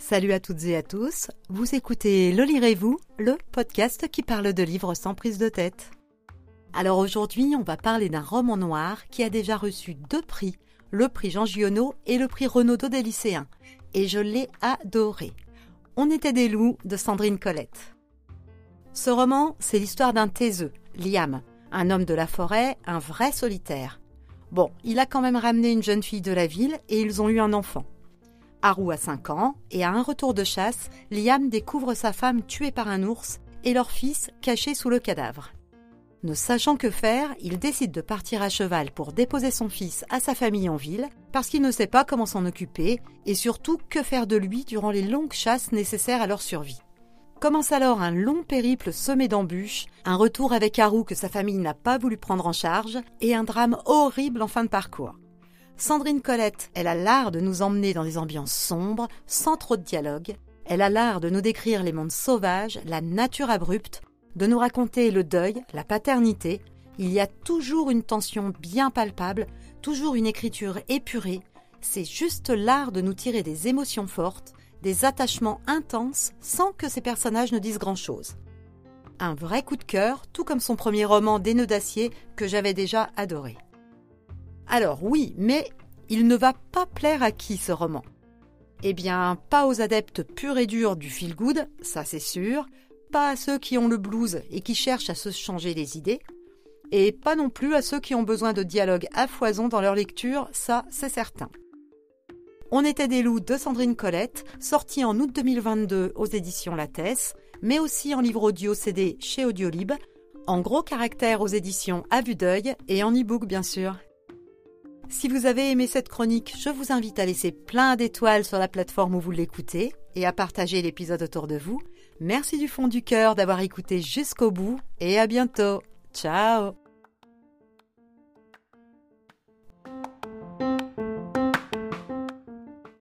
Salut à toutes et à tous, vous écoutez Le Lirez-vous, le podcast qui parle de livres sans prise de tête. Alors aujourd'hui, on va parler d'un roman noir qui a déjà reçu deux prix, le prix Jean Giono et le prix Renaudot des lycéens. Et je l'ai adoré. On était des loups de Sandrine Colette. Ce roman, c'est l'histoire d'un taiseux, Liam, un homme de la forêt, un vrai solitaire. Bon, il a quand même ramené une jeune fille de la ville et ils ont eu un enfant. Haru a 5 ans et à un retour de chasse, Liam découvre sa femme tuée par un ours et leur fils caché sous le cadavre. Ne sachant que faire, il décide de partir à cheval pour déposer son fils à sa famille en ville, parce qu'il ne sait pas comment s'en occuper, et surtout que faire de lui durant les longues chasses nécessaires à leur survie. Commence alors un long périple semé d'embûches, un retour avec Haru que sa famille n'a pas voulu prendre en charge, et un drame horrible en fin de parcours. Sandrine Colette, elle a l'art de nous emmener dans des ambiances sombres, sans trop de dialogue. Elle a l'art de nous décrire les mondes sauvages, la nature abrupte, de nous raconter le deuil, la paternité. Il y a toujours une tension bien palpable, toujours une écriture épurée. C'est juste l'art de nous tirer des émotions fortes, des attachements intenses, sans que ces personnages ne disent grand-chose. Un vrai coup de cœur, tout comme son premier roman Des nœuds d'acier que j'avais déjà adoré. Alors oui, mais il ne va pas plaire à qui ce roman? Eh bien, pas aux adeptes purs et durs du feel good, ça c'est sûr, pas à ceux qui ont le blues et qui cherchent à se changer les idées, et pas non plus à ceux qui ont besoin de dialogue à foison dans leur lecture, ça c'est certain. On était des loups de Sandrine Colette, sorti en août 2022 aux éditions Lattès, mais aussi en livre audio CD chez Audiolib, en gros caractère aux éditions À vue d'œil et en e-book bien sûr. Si vous avez aimé cette chronique, je vous invite à laisser plein d'étoiles sur la plateforme où vous l'écoutez et à partager l'épisode autour de vous. Merci du fond du cœur d'avoir écouté jusqu'au bout et à bientôt. Ciao